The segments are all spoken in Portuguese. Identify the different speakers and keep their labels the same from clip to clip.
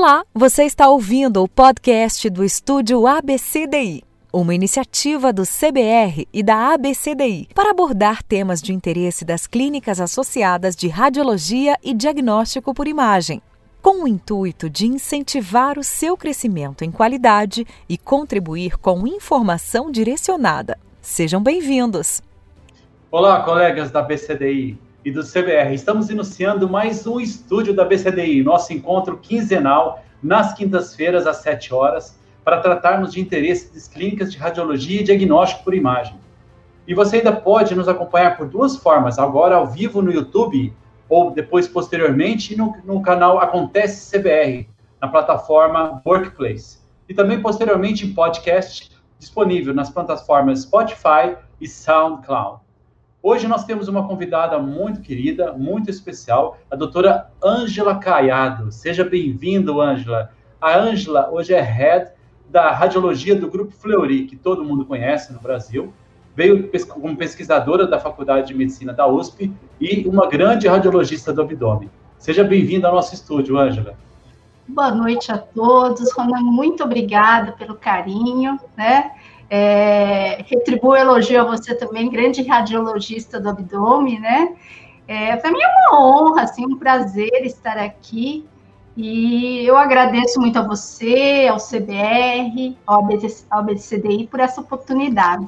Speaker 1: Olá, você está ouvindo o podcast do Estúdio ABCDI, uma iniciativa do CBR e da ABCDI para abordar temas de interesse das clínicas associadas de radiologia e diagnóstico por imagem, com o intuito de incentivar o seu crescimento em qualidade e contribuir com informação direcionada. Sejam bem-vindos!
Speaker 2: Olá, colegas da ABCDI e do CBR. Estamos iniciando mais um estúdio da BCDI, nosso encontro quinzenal nas quintas-feiras às 7 horas, para tratarmos de interesses clínicas de radiologia e diagnóstico por imagem. E você ainda pode nos acompanhar por duas formas, agora ao vivo no YouTube ou depois posteriormente no, no canal Acontece CBR, na plataforma Workplace. E também posteriormente em podcast disponível nas plataformas Spotify e SoundCloud. Hoje nós temos uma convidada muito querida, muito especial, a doutora Ângela Caiado. Seja bem-vindo, Ângela. A Ângela hoje é head da radiologia do Grupo Fleury, que todo mundo conhece no Brasil. Veio como pesquisadora da Faculdade de Medicina da USP e uma grande radiologista do abdômen. Seja bem-vinda ao nosso estúdio, Ângela.
Speaker 3: Boa noite a todos. Ronan, muito obrigada pelo carinho, né? É, retribuo elogio a você também, grande radiologista do abdômen, né? É, Para mim é uma honra, assim, um prazer estar aqui. E eu agradeço muito a você, ao CBR, ao BCDI por essa oportunidade.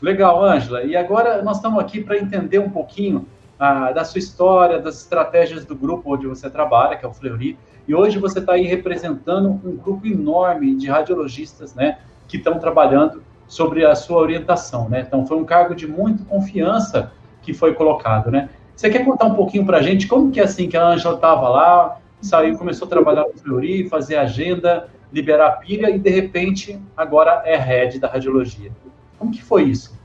Speaker 2: Legal, Ângela. E agora nós estamos aqui para entender um pouquinho ah, da sua história, das estratégias do grupo onde você trabalha, que é o Fleury. E hoje você está aí representando um grupo enorme de radiologistas, né? Que estão trabalhando sobre a sua orientação, né? Então, foi um cargo de muita confiança que foi colocado, né? Você quer contar um pouquinho para a gente como que é assim que a Ângela estava lá, saiu, começou a trabalhar no Fleury, fazer agenda, liberar a pilha e, de repente, agora é head da radiologia. Como que foi isso?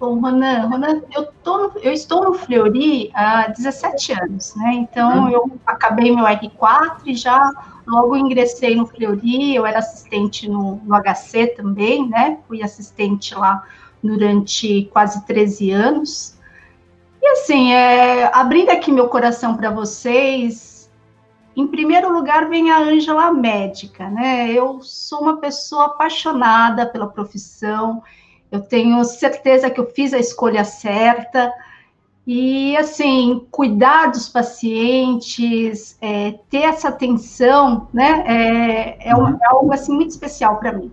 Speaker 3: Bom, Ronan, Ronan eu, tô no, eu estou no Fleury há 17 anos, né? Então, hum. eu acabei meu R4 e já logo ingressei no Fleury, eu era assistente no, no HC também, né? Fui assistente lá durante quase 13 anos. E assim, é, abrindo aqui meu coração para vocês, em primeiro lugar vem a Ângela médica, né? Eu sou uma pessoa apaixonada pela profissão, eu tenho certeza que eu fiz a escolha certa. E, assim, cuidar dos pacientes, é, ter essa atenção, né, é, é, um, é algo, assim, muito especial para mim.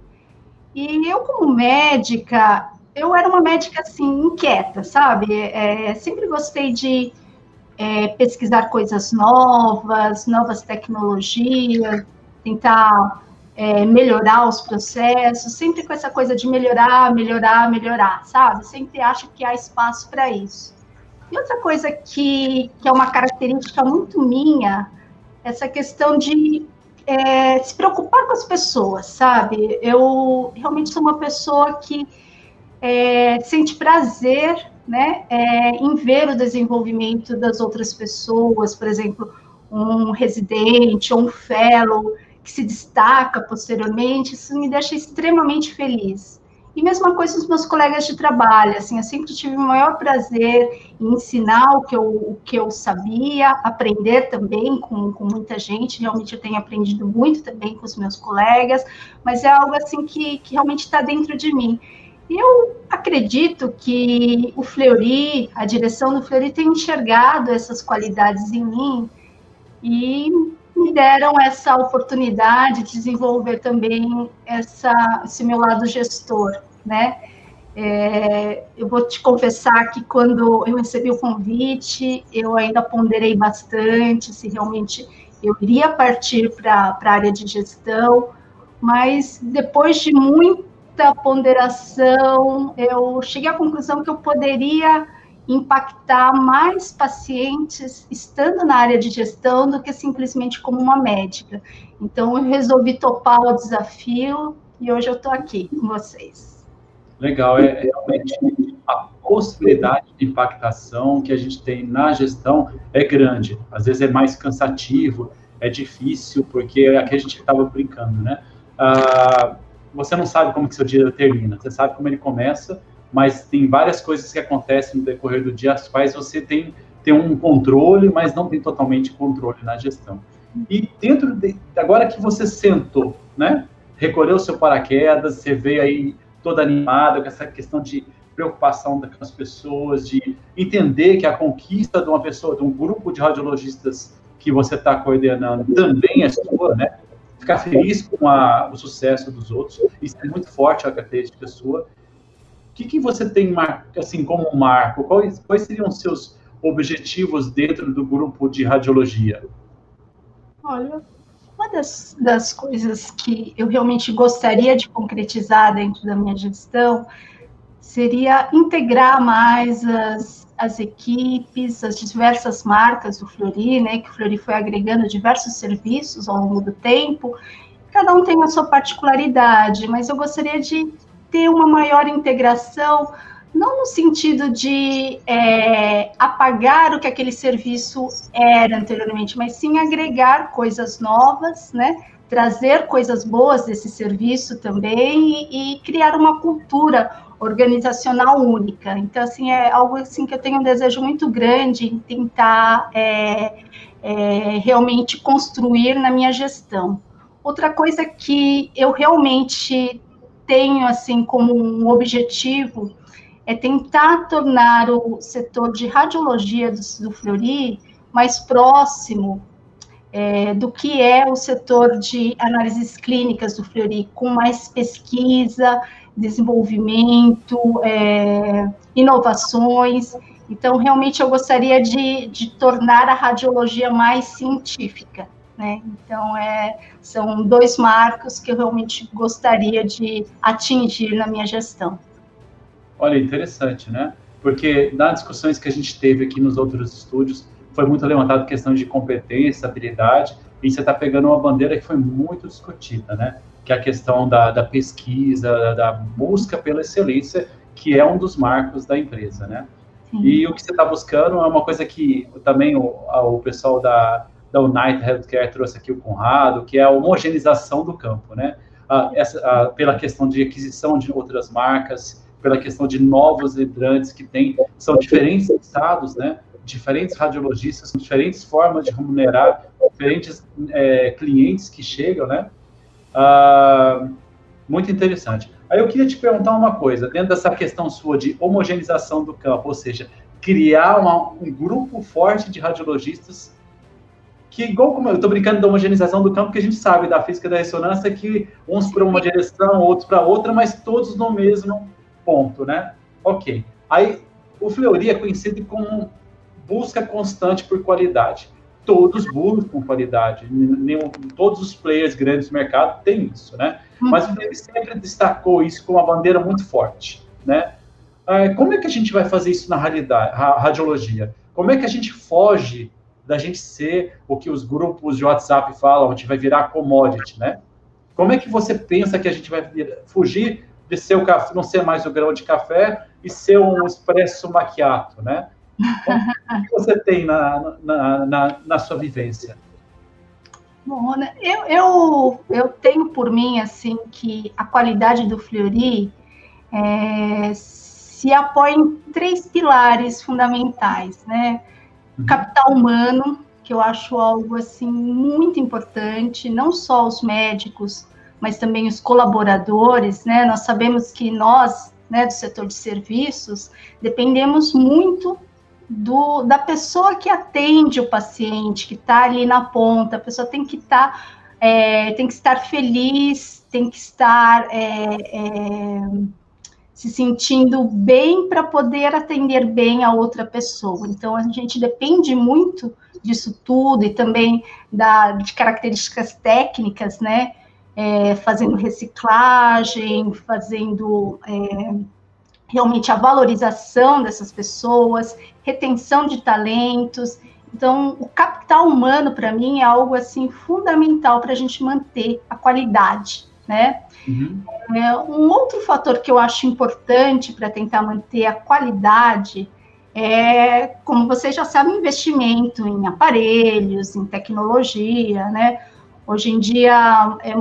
Speaker 3: E eu, como médica, eu era uma médica, assim, inquieta, sabe? É, sempre gostei de é, pesquisar coisas novas, novas tecnologias, tentar é, melhorar os processos, sempre com essa coisa de melhorar, melhorar, melhorar, sabe? Sempre acho que há espaço para isso. E outra coisa que, que é uma característica muito minha, essa questão de é, se preocupar com as pessoas, sabe? Eu realmente sou uma pessoa que é, sente prazer né, é, em ver o desenvolvimento das outras pessoas, por exemplo, um residente ou um fellow que se destaca posteriormente, isso me deixa extremamente feliz. E mesma coisa os meus colegas de trabalho, assim, eu sempre tive o maior prazer em ensinar o que eu, o que eu sabia, aprender também com, com muita gente, realmente eu tenho aprendido muito também com os meus colegas, mas é algo, assim, que, que realmente está dentro de mim. Eu acredito que o Fleury, a direção do Fleury tem enxergado essas qualidades em mim e me deram essa oportunidade de desenvolver também essa, esse meu lado gestor, né? É, eu vou te confessar que quando eu recebi o convite, eu ainda ponderei bastante se realmente eu iria partir para a área de gestão, mas depois de muita ponderação, eu cheguei à conclusão que eu poderia impactar mais pacientes estando na área de gestão do que simplesmente como uma médica. Então, eu resolvi topar o desafio e hoje eu estou aqui com vocês.
Speaker 2: Legal, é, é realmente a possibilidade de impactação que a gente tem na gestão é grande. Às vezes é mais cansativo, é difícil, porque aqui a gente estava brincando, né? Ah, você não sabe como que seu dia termina, você sabe como ele começa, mas tem várias coisas que acontecem no decorrer do dia, as quais você tem, tem um controle, mas não tem totalmente controle na gestão. E dentro de, agora que você sentou, né? Recolheu seu paraquedas, você veio aí toda animada com essa questão de preocupação das pessoas, de entender que a conquista de uma pessoa, de um grupo de radiologistas que você está coordenando também é sua, né? Ficar feliz com a, o sucesso dos outros, isso é muito forte a característica sua. Que, que você tem assim como marco? Quais, quais seriam os seus objetivos dentro do grupo de radiologia?
Speaker 3: Olha, uma das, das coisas que eu realmente gostaria de concretizar dentro da minha gestão seria integrar mais as, as equipes, as diversas marcas do Flori, né, que o Flori foi agregando diversos serviços ao longo do tempo, cada um tem a sua particularidade, mas eu gostaria de ter uma maior integração, não no sentido de é, apagar o que aquele serviço era anteriormente, mas sim agregar coisas novas, né, trazer coisas boas desse serviço também e, e criar uma cultura organizacional única. Então, assim, é algo assim que eu tenho um desejo muito grande em tentar é, é, realmente construir na minha gestão. Outra coisa que eu realmente tenho, assim, como um objetivo é tentar tornar o setor de radiologia do, do Fleury mais próximo é, do que é o setor de análises clínicas do Fleury, com mais pesquisa, desenvolvimento, é, inovações. Então, realmente, eu gostaria de, de tornar a radiologia mais científica. Né? Então, é, são dois marcos que eu realmente gostaria de atingir na minha gestão.
Speaker 2: Olha, interessante, né? Porque nas discussões que a gente teve aqui nos outros estúdios, foi muito levantado questão de competência, habilidade, e você está pegando uma bandeira que foi muito discutida, né? que é a questão da, da pesquisa, da busca pela excelência, que é um dos marcos da empresa, né? Sim. E o que você está buscando é uma coisa que também o, o pessoal da, da United Healthcare trouxe aqui o Conrado, que é a homogeneização do campo, né? Essa, pela questão de aquisição de outras marcas, pela questão de novos entrantes que tem, são diferentes estados, né? Diferentes radiologistas, diferentes formas de remunerar, diferentes é, clientes que chegam, né? Ah, muito interessante. Aí eu queria te perguntar uma coisa, dentro dessa questão sua de homogeneização do campo, ou seja, criar uma, um grupo forte de radiologistas que, igual como eu estou brincando da homogeneização do campo, que a gente sabe da física da ressonância, que uns para uma direção, outros para outra, mas todos no mesmo ponto, né? Ok. Aí, o Fleury é conhecido como busca constante por qualidade todos buscam qualidade, nenhum, todos os players grandes do mercado têm isso, né? Mas ele sempre destacou isso com uma bandeira muito forte, né? Ah, como é que a gente vai fazer isso na realidade, radiologia? Como é que a gente foge da gente ser o que os grupos de WhatsApp falam, a gente vai virar commodity, né? Como é que você pensa que a gente vai fugir de ser o café, não ser mais o grão de café e ser um expresso macchiato, né? o que você tem na, na, na, na sua vivência?
Speaker 3: Bom, eu, eu, eu tenho por mim assim que a qualidade do Fleury é, se apoia em três pilares fundamentais, né? Uhum. Capital humano, que eu acho algo assim muito importante, não só os médicos, mas também os colaboradores, né? Nós sabemos que nós, né, do setor de serviços, dependemos muito do, da pessoa que atende o paciente, que está ali na ponta, a pessoa tem que estar, tá, é, tem que estar feliz, tem que estar é, é, se sentindo bem para poder atender bem a outra pessoa. Então a gente depende muito disso tudo e também da, de características técnicas, né? É, fazendo reciclagem, fazendo é, realmente a valorização dessas pessoas, retenção de talentos. Então, o capital humano, para mim, é algo assim fundamental para a gente manter a qualidade, né? Uhum. É, um outro fator que eu acho importante para tentar manter a qualidade é, como vocês já sabem, investimento em aparelhos, em tecnologia, né? Hoje em dia é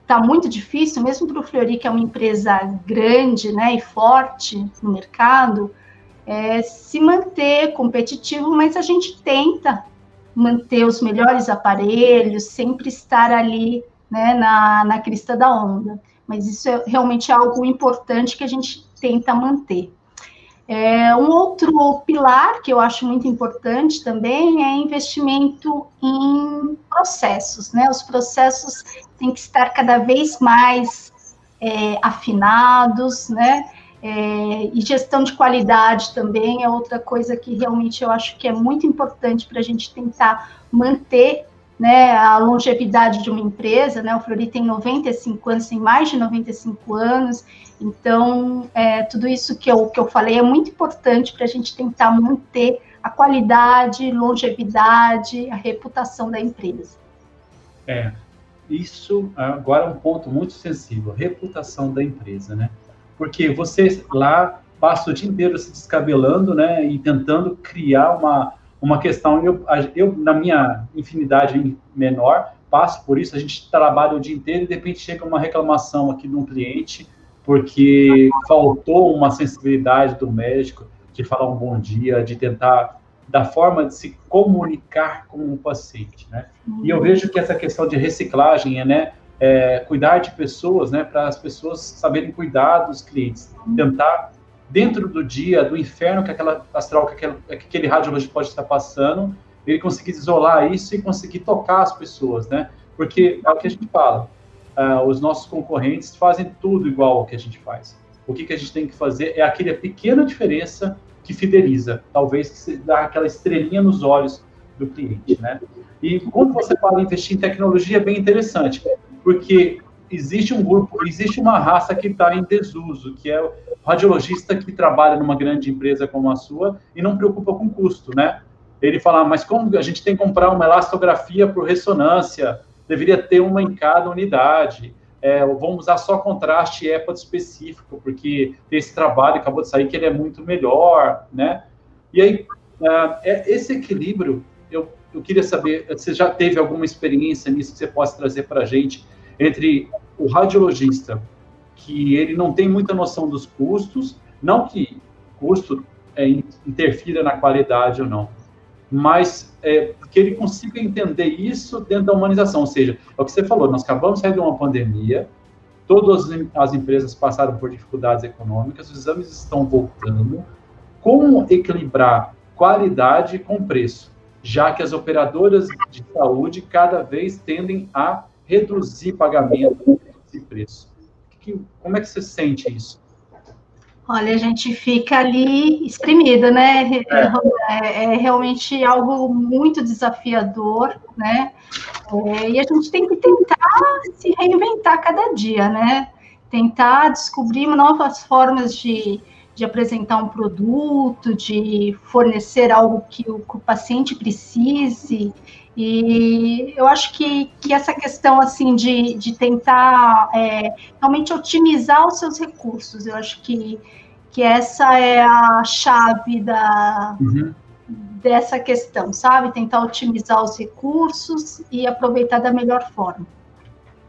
Speaker 3: está muito difícil, mesmo para o Fleury, que é uma empresa grande né, e forte no mercado, é, se manter competitivo, mas a gente tenta manter os melhores aparelhos, sempre estar ali né, na, na crista da onda. Mas isso é realmente algo importante que a gente tenta manter. É, um outro pilar que eu acho muito importante também é investimento em processos, né? Os processos têm que estar cada vez mais é, afinados, né? É, e gestão de qualidade também é outra coisa que realmente eu acho que é muito importante para a gente tentar manter né, a longevidade de uma empresa, né, o Flori tem 95 anos, tem mais de 95 anos, então é, tudo isso que eu, que eu falei é muito importante para a gente tentar manter a qualidade, longevidade, a reputação da empresa.
Speaker 2: É, isso agora é um ponto muito sensível, reputação da empresa, né? Porque você lá passa o dia inteiro se descabelando, né, e tentando criar uma uma questão. Eu, eu, na minha infinidade menor, passo por isso. A gente trabalha o dia inteiro e de repente chega uma reclamação aqui de um cliente porque faltou uma sensibilidade do médico de falar um bom dia, de tentar da forma de se comunicar com o paciente, né? E eu vejo que essa questão de reciclagem é, né, é, cuidar de pessoas, né, para as pessoas saberem cuidar dos clientes, tentar dentro do dia, do inferno que aquela astral, que aquele, que aquele radiologista pode estar passando, ele conseguir isolar isso e conseguir tocar as pessoas, né? Porque é o que a gente fala, uh, os nossos concorrentes fazem tudo igual ao que a gente faz. O que, que a gente tem que fazer é aquela pequena diferença que fideliza, talvez que dá aquela estrelinha nos olhos do cliente, né? E quando você fala em investir em tecnologia, é bem interessante, porque existe um grupo, existe uma raça que está em desuso, que é o radiologista que trabalha numa grande empresa como a sua e não preocupa com custo, né? Ele fala, mas como a gente tem que comprar uma elastografia por ressonância, deveria ter uma em cada unidade, é, vamos usar só contraste EPA específico, porque esse trabalho, acabou de sair, que ele é muito melhor, né? E aí, uh, é, esse equilíbrio, eu, eu queria saber, você já teve alguma experiência nisso que você possa trazer para a gente, entre o radiologista, que ele não tem muita noção dos custos, não que custo é, interfira na qualidade ou não, mas é, que ele consiga entender isso dentro da humanização, ou seja, é o que você falou, nós acabamos de sair de uma pandemia, todas as empresas passaram por dificuldades econômicas, os exames estão voltando, como equilibrar qualidade com preço, já que as operadoras de saúde cada vez tendem a reduzir pagamento, reduzir preço. Que, como é que você sente isso?
Speaker 3: Olha, a gente fica ali espremida, né? É. é, é realmente algo muito desafiador, né? É, e a gente tem que tentar se reinventar cada dia, né? Tentar descobrir novas formas de, de apresentar um produto, de fornecer algo que o, que o paciente precise. E eu acho que, que essa questão assim de, de tentar é, realmente otimizar os seus recursos, eu acho que, que essa é a chave da, uhum. dessa questão, sabe? Tentar otimizar os recursos e aproveitar da melhor forma.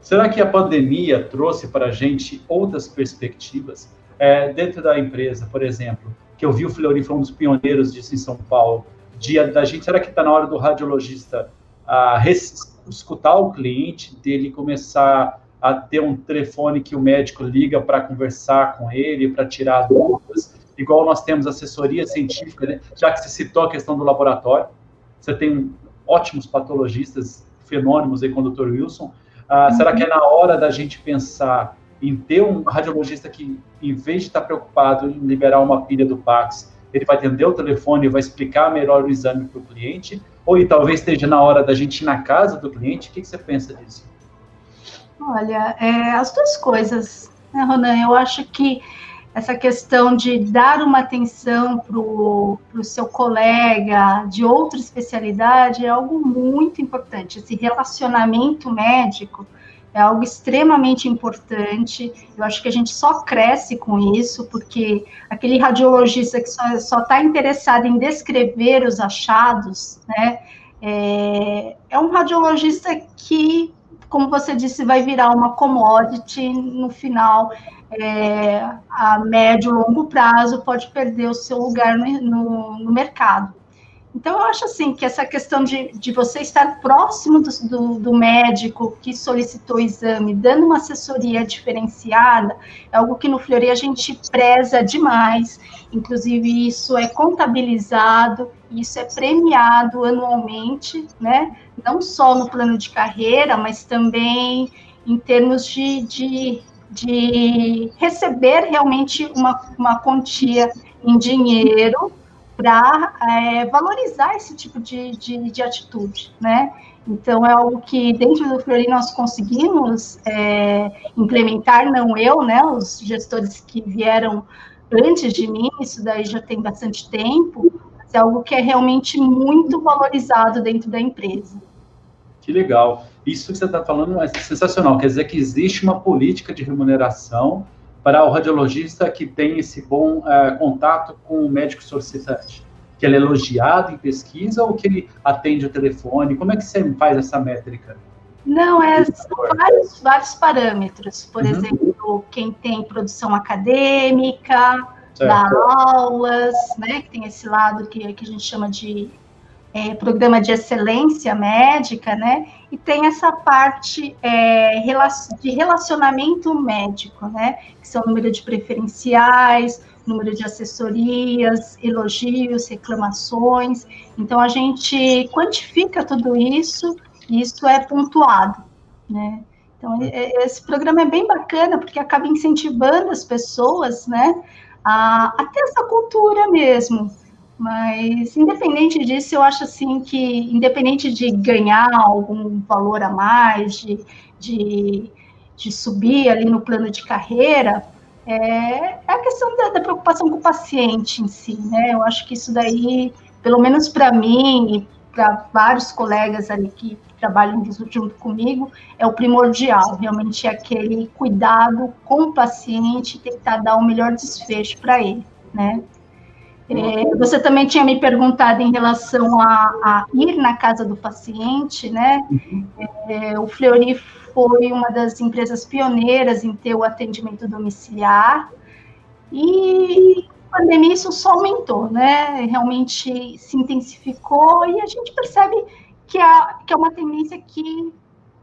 Speaker 2: Será que a pandemia trouxe para a gente outras perspectivas? É, dentro da empresa, por exemplo, que eu vi o Fleury foi um dos pioneiros disso em São Paulo, dia da gente, será que está na hora do radiologista a escutar o cliente, dele começar a ter um telefone que o médico liga para conversar com ele, para tirar dúvidas, igual nós temos assessoria científica, né? já que você citou a questão do laboratório, você tem ótimos patologistas, fenômenos aí com o Dr. Wilson, ah, será que é na hora da gente pensar em ter um radiologista que, em vez de estar preocupado em liberar uma pilha do Pax, ele vai atender o telefone e vai explicar melhor o exame para o cliente, ou talvez esteja na hora da gente ir na casa do cliente? O que, que você pensa disso?
Speaker 3: Olha, é, as duas coisas, né, Ronan? Eu acho que essa questão de dar uma atenção para o seu colega de outra especialidade é algo muito importante. Esse relacionamento médico é algo extremamente importante. Eu acho que a gente só cresce com isso, porque aquele radiologista que só está interessado em descrever os achados, né, é, é um radiologista que, como você disse, vai virar uma commodity no final. É, a médio e longo prazo pode perder o seu lugar no, no, no mercado. Então, eu acho assim que essa questão de, de você estar próximo do, do, do, médico que solicitou o exame, dando uma assessoria diferenciada, é algo que no Fleury a gente preza demais. Inclusive, isso é contabilizado, isso é premiado anualmente, né? Não só no plano de carreira, mas também em termos de, de, de receber realmente uma, uma quantia em dinheiro para é, valorizar esse tipo de, de, de, atitude, né? Então, é algo que dentro do Fleury nós conseguimos é, implementar, não eu, né? Os gestores que vieram antes de mim, isso daí já tem bastante tempo, mas é algo que é realmente muito valorizado dentro da empresa.
Speaker 2: Que legal. Isso que você está falando é sensacional. Quer dizer que existe uma política de remuneração para o radiologista que tem esse bom uh, contato com o médico solicitante? Que ele é elogiado em pesquisa ou que ele atende o telefone? Como é que você faz essa métrica?
Speaker 3: Não, é, são vários, vários parâmetros. Por uhum. exemplo, quem tem produção acadêmica, certo. dá aulas, né, que tem esse lado que, que a gente chama de é, programa de excelência médica, né? E tem essa parte é, de relacionamento médico, né? Que são número de preferenciais, número de assessorias, elogios, reclamações. Então a gente quantifica tudo isso e isso é pontuado, né? Então esse programa é bem bacana porque acaba incentivando as pessoas, né? A, a ter essa cultura mesmo mas, independente disso, eu acho assim que, independente de ganhar algum valor a mais, de, de, de subir ali no plano de carreira, é, é a questão da, da, preocupação com o paciente em si, né? Eu acho que isso daí, pelo menos para mim e para vários colegas ali que trabalham junto comigo, é o primordial, realmente é aquele cuidado com o paciente, tentar dar o melhor desfecho para ele, né? É, você também tinha me perguntado em relação a, a ir na casa do paciente, né? É, o Fleury foi uma das empresas pioneiras em ter o atendimento domiciliar e a pandemia isso só aumentou, né? Realmente se intensificou e a gente percebe que, é, que é uma tendência que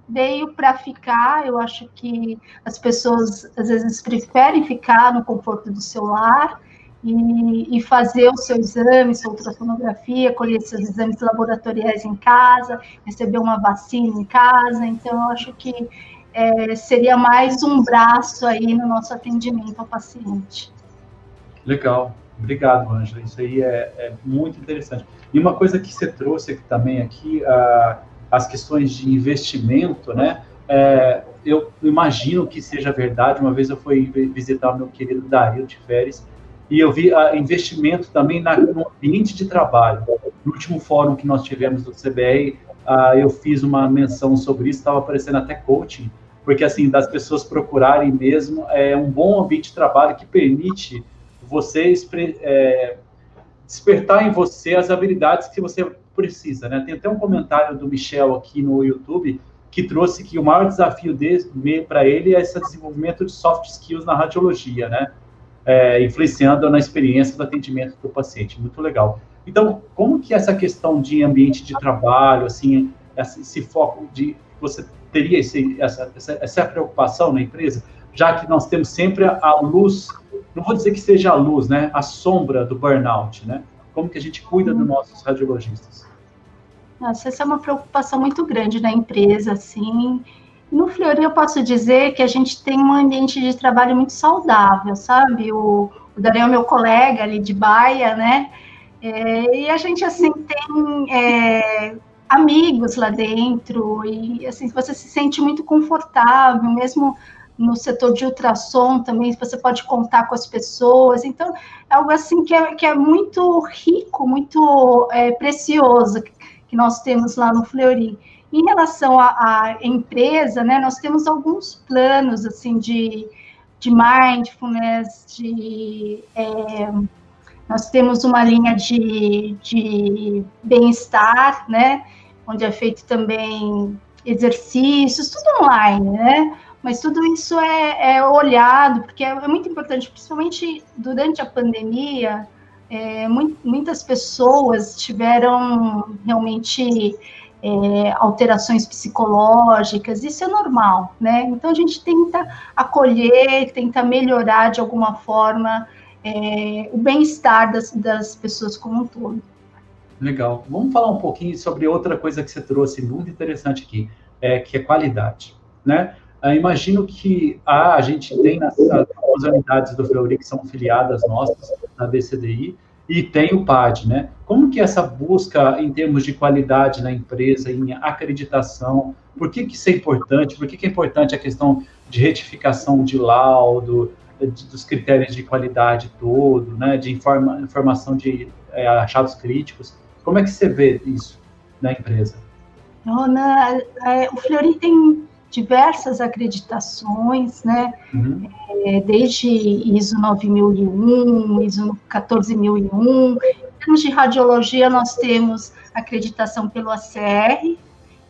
Speaker 3: veio para ficar. Eu acho que as pessoas às vezes preferem ficar no conforto do seu lar e, e, fazer o seu exame, sua ultrassonografia, colher seus exames laboratoriais em casa, receber uma vacina em casa. Então, eu acho que é, seria mais um braço aí no nosso atendimento ao paciente.
Speaker 2: Legal. Obrigado, Ângela. Isso aí é, é, muito interessante. E uma coisa que você trouxe aqui também aqui, a, as questões de investimento, né? É, eu imagino que seja verdade. Uma vez eu fui visitar o meu querido Dario de e eu vi uh, investimento também na, no ambiente de trabalho. No último fórum que nós tivemos do CBR, uh, ah, eu fiz uma menção sobre isso, estava aparecendo até coaching, porque assim, das pessoas procurarem mesmo é um bom ambiente de trabalho que permite você é, despertar em você as habilidades que você precisa, né? Tem até um comentário do Michel aqui no YouTube que trouxe que o maior desafio para ele é esse desenvolvimento de soft skills na radiologia, né? É, influenciando na experiência do atendimento do paciente. Muito legal. Então, como que essa questão de ambiente de trabalho, assim, esse foco de você teria esse, essa, essa, essa preocupação na empresa, já que nós temos sempre a luz, não vou dizer que seja a luz, né, a sombra do burnout, né? Como que a gente cuida dos nossos radiologistas?
Speaker 3: Nossa, essa é uma preocupação muito grande na empresa, assim, no Fleury, eu posso dizer que a gente tem um ambiente de trabalho muito saudável, sabe? O, o Daniel é meu colega ali de Baia, né? É, e a gente, assim, tem é, amigos lá dentro, e, assim, você se sente muito confortável, mesmo no setor de ultrassom também, você pode contar com as pessoas, então, é algo, assim, que é, que é muito rico, muito é, precioso que nós temos lá no Fleury. Em relação à, empresa, né, nós temos alguns planos assim de, de mindfulness, de é, nós temos uma linha de, de bem-estar, né, onde é feito também exercícios, tudo online, né? Mas tudo isso é, é olhado, porque é, é muito importante, principalmente durante a pandemia, é, muitas pessoas tiveram realmente é, alterações psicológicas, isso é normal, né? Então a gente tenta acolher, tenta melhorar de alguma forma é, o bem-estar das, das pessoas como um todo.
Speaker 2: Legal. Vamos falar um pouquinho sobre outra coisa que você trouxe muito interessante aqui, é, que é qualidade, né? Eu imagino que a, a gente tem nas, as unidades do Fleury que são filiadas nossas na BCDI, e tem o PAD, né? Como que essa busca em termos de qualidade na empresa, em acreditação, por que, que isso é importante? Por que, que é importante a questão de retificação de laudo, de, dos critérios de qualidade todo, né? De informa, informação de é, achados críticos. Como é que você vê isso na empresa?
Speaker 3: Rona, é, o Fleury tem diversas acreditações, né? Uhum. É, desde ISO 9001, ISO 14001. Em termos de radiologia, nós temos acreditação pelo ACR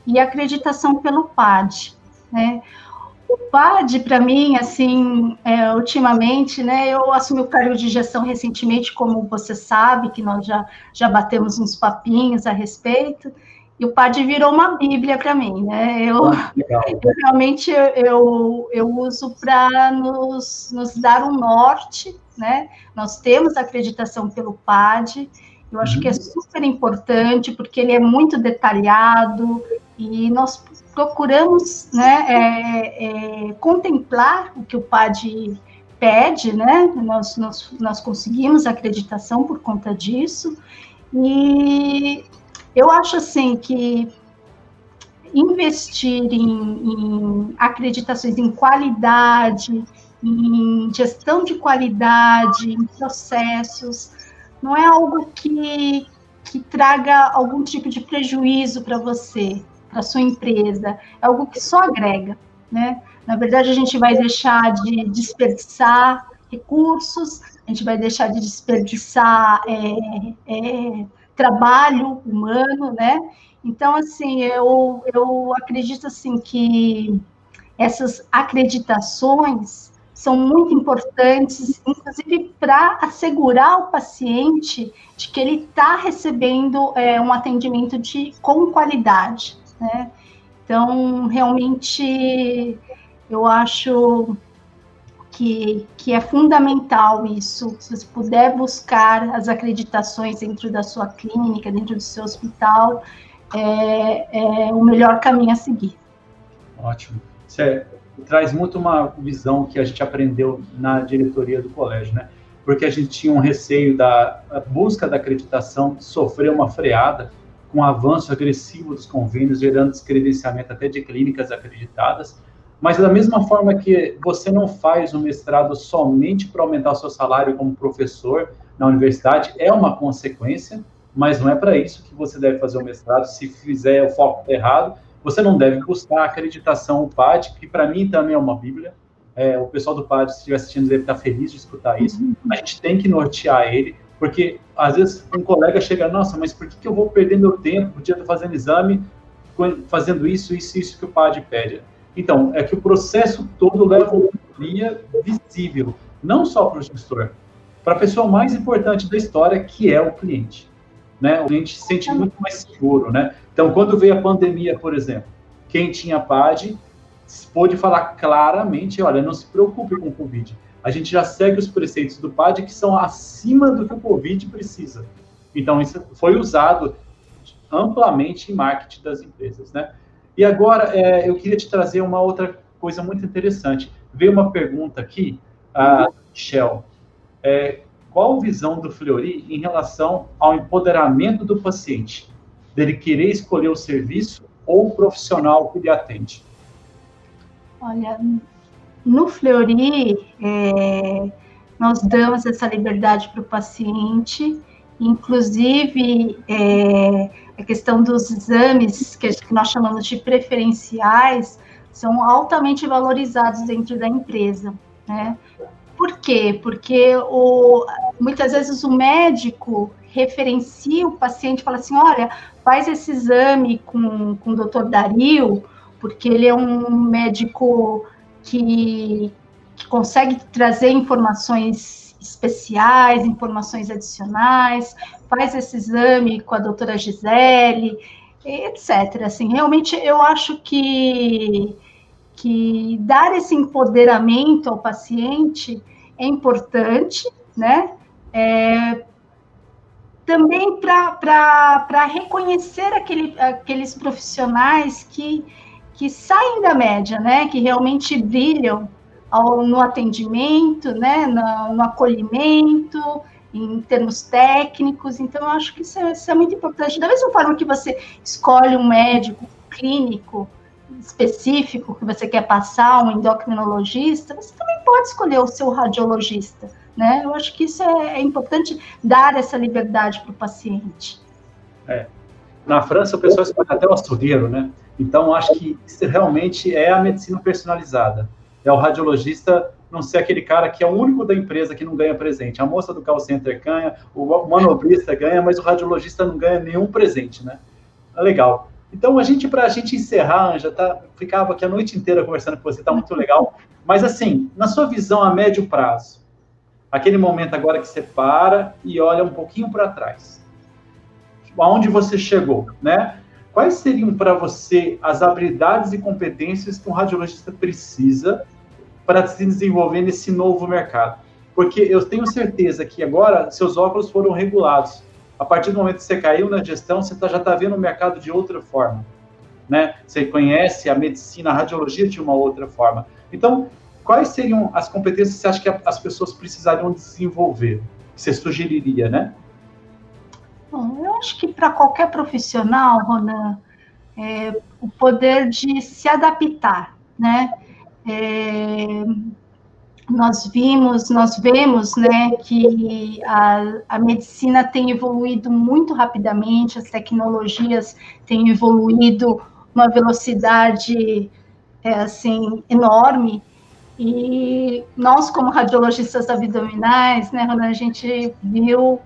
Speaker 3: e acreditação pelo PAD, né? O PAD, para mim, assim, é, ultimamente, né, eu assumi o cargo de gestão recentemente, como você sabe, que nós já, já batemos uns papinhos a respeito, e o PAD virou uma bíblia para mim, né? Eu, eu realmente eu, eu uso para nos, nos dar um norte, né? Nós temos acreditação pelo PAD, eu acho uhum. que é uhum. super importante, porque ele é muito detalhado, e nós procuramos né, é, é, contemplar o que o PAD pede, né? Nós, nós, nós conseguimos acreditação por conta disso, e eu acho assim que investir em, em acreditações em qualidade, em gestão de qualidade, em processos, não é algo que, que traga algum tipo de prejuízo para você, para sua empresa, é algo que só agrega, né? Na verdade, a gente vai deixar de desperdiçar recursos, a gente vai deixar de desperdiçar é, é, trabalho humano, né? Então, assim, eu, eu acredito, assim, que essas acreditações são muito importantes, inclusive para assegurar o paciente de que ele está recebendo é, um atendimento de, com qualidade, né? Então, realmente, eu acho que, que é fundamental isso. Se você puder buscar as acreditações dentro da sua clínica, dentro do seu hospital, é, é o melhor caminho a seguir.
Speaker 2: Ótimo. Você traz muito uma visão que a gente aprendeu na diretoria do colégio, né? Porque a gente tinha um receio da busca da acreditação sofrer uma freada com o avanço agressivo dos convênios, gerando descredenciamento até de clínicas acreditadas, mas da mesma forma que você não faz o mestrado somente para aumentar o seu salário como professor na universidade, é uma consequência, mas não é para isso que você deve fazer o mestrado. Se fizer o foco errado, você não deve buscar a acreditação o PAD, que para mim também é uma bíblia. É, o pessoal do PAD, se estiver assistindo, deve estar feliz de escutar isso. A gente tem que nortear ele, porque às vezes um colega chega, nossa, mas por que, que eu vou perder meu tempo? Podia estar fazendo exame, fazendo isso, isso, isso que o PAD pede. Então, é que o processo todo leva uma linha visível, não só para o gestor, para a pessoa mais importante da história, que é o cliente. Né? O cliente se sente muito mais seguro. Né? Então, quando veio a pandemia, por exemplo, quem tinha PAD pôde falar claramente, olha, não se preocupe com o Covid. A gente já segue os preceitos do PAD que são acima do que o Covid precisa. Então, isso foi usado amplamente em marketing das empresas, né? E agora é, eu queria te trazer uma outra coisa muito interessante. Veio uma pergunta aqui, a Michelle. É, qual a visão do Fleury em relação ao empoderamento do paciente? Dele querer escolher o serviço ou o profissional que lhe atende?
Speaker 3: Olha, no Fleury, é, nós damos essa liberdade para o paciente, inclusive é, a questão dos exames, que nós chamamos de preferenciais, são altamente valorizados dentro da empresa, né? Por quê? Porque o, muitas vezes o médico referencia o paciente, fala assim, olha, faz esse exame com, com o doutor Dario, porque ele é um médico que, que consegue trazer informações especiais, informações adicionais, faz esse exame com a doutora Gisele, etc. Assim, realmente eu acho que, que dar esse empoderamento ao paciente é importante, né? É, também para reconhecer aquele, aqueles profissionais que, que saem da média, né? Que realmente brilham ao, no atendimento, né, no, no, acolhimento, em termos técnicos. Então, eu acho que isso é, isso é muito importante. Da mesma forma que você escolhe um médico clínico específico que você quer passar, um endocrinologista, você também pode escolher o seu radiologista. Né? Eu acho que isso é, é importante dar essa liberdade para o paciente.
Speaker 2: É. Na França, o pessoal escolhe até o açougueiro, né? Então, acho que isso realmente é a medicina personalizada é o radiologista não ser aquele cara que é o único da empresa que não ganha presente. A moça do call center ganha, o manobrista ganha, mas o radiologista não ganha nenhum presente, né? É legal. Então, a gente, para a gente encerrar, Anja, tá, ficava aqui a noite inteira conversando com você, tá muito legal. Mas, assim, na sua visão a médio prazo, aquele momento agora que você para e olha um pouquinho para trás, aonde você chegou, né? Quais seriam para você as habilidades e competências que um radiologista precisa para se desenvolver nesse novo mercado. Porque eu tenho certeza que agora seus óculos foram regulados. A partir do momento que você caiu na gestão, você tá, já está vendo o mercado de outra forma. Né? Você conhece a medicina, a radiologia de uma outra forma. Então, quais seriam as competências que você acha que as pessoas precisariam desenvolver? Que você sugeriria, né?
Speaker 3: Bom, eu acho que para qualquer profissional, Ronan, é, o poder de se adaptar, né? É, nós vimos, nós vemos, né, que a, a medicina tem evoluído muito rapidamente, as tecnologias têm evoluído uma velocidade, é, assim, enorme, e nós, como radiologistas abdominais, né, a gente viu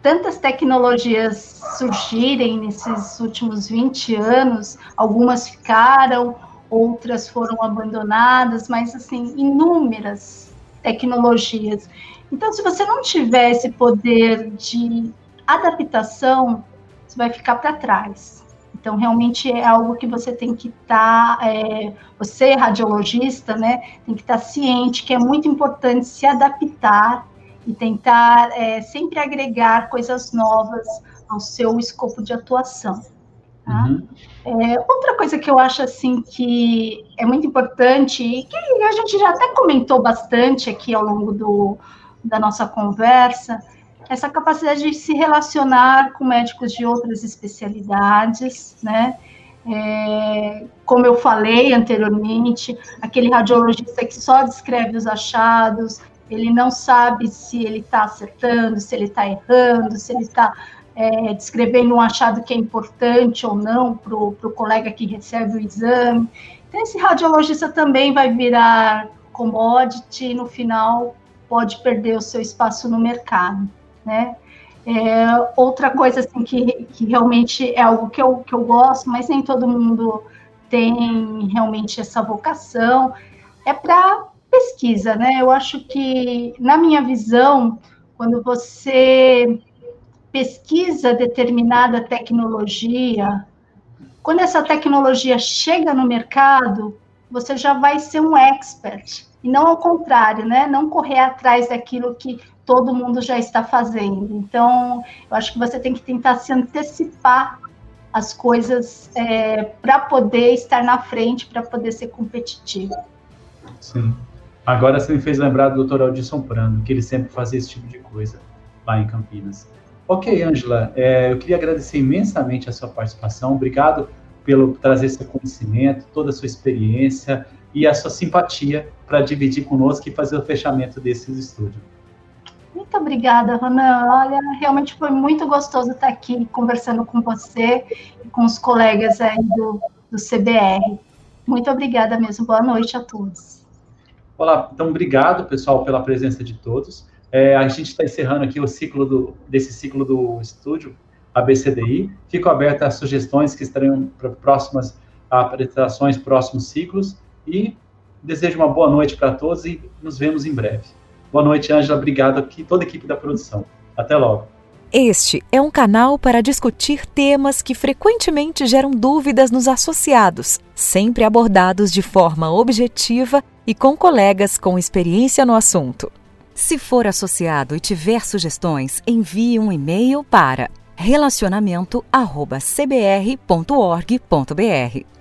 Speaker 3: tantas tecnologias surgirem nesses últimos 20 anos, algumas ficaram, outras foram abandonadas, mas assim, inúmeras tecnologias. Então, se você não tiver esse poder de adaptação, você vai ficar para trás. Então, realmente é algo que você tem que estar, tá, é, você, radiologista, né, tem que estar tá ciente que é muito importante se adaptar e tentar é, sempre agregar coisas novas ao seu escopo de atuação. Tá? Uhum. É, outra coisa que eu acho assim que é muito importante e que a gente já até comentou bastante aqui ao longo do, da nossa conversa, essa capacidade de se relacionar com médicos de outras especialidades, né? É, como eu falei anteriormente, aquele radiologista que só descreve os achados, ele não sabe se ele está acertando, se ele está errando, se ele está é, descrevendo um achado que é importante ou não para o colega que recebe o exame. Então, esse radiologista também vai virar commodity e no final pode perder o seu espaço no mercado, né? É, outra coisa assim que, que realmente é algo que eu, que eu gosto, mas nem todo mundo tem realmente essa vocação, é para pesquisa, né? Eu acho que, na minha visão, quando você pesquisa determinada tecnologia, quando essa tecnologia chega no mercado, você já vai ser um expert, e não ao contrário, né? Não correr atrás daquilo que todo mundo já está fazendo. Então, eu acho que você tem que tentar se antecipar as coisas é, para poder estar na frente, para poder ser competitivo.
Speaker 2: Sim. Agora você me fez lembrar do Dr. Aldisson Prando, que ele sempre fazia esse tipo de coisa lá em Campinas. Ok, Angela, é, eu queria agradecer imensamente a sua participação. Obrigado pelo trazer seu conhecimento, toda a sua experiência e a sua simpatia para dividir conosco e fazer o fechamento desses estúdios.
Speaker 3: Muito obrigada, Ronan. Olha, realmente foi muito gostoso estar aqui conversando com você e com os colegas aí do, do CBR. Muito obrigada mesmo. Boa noite a todos.
Speaker 2: Olá, então obrigado, pessoal, pela presença de todos. É, a gente está encerrando aqui o ciclo do, desse ciclo do estúdio ABCDI. Fico aberto a sugestões que estarão para próximas apresentações, próximos ciclos. E desejo uma boa noite para todos e nos vemos em breve. Boa noite, Ângela. Obrigado aqui, toda a equipe da produção. Até logo.
Speaker 1: Este é um canal para discutir temas que frequentemente geram dúvidas nos associados, sempre abordados de forma objetiva e com colegas com experiência no assunto. Se for associado e tiver sugestões, envie um e-mail para relacionamento@cbr.org.br.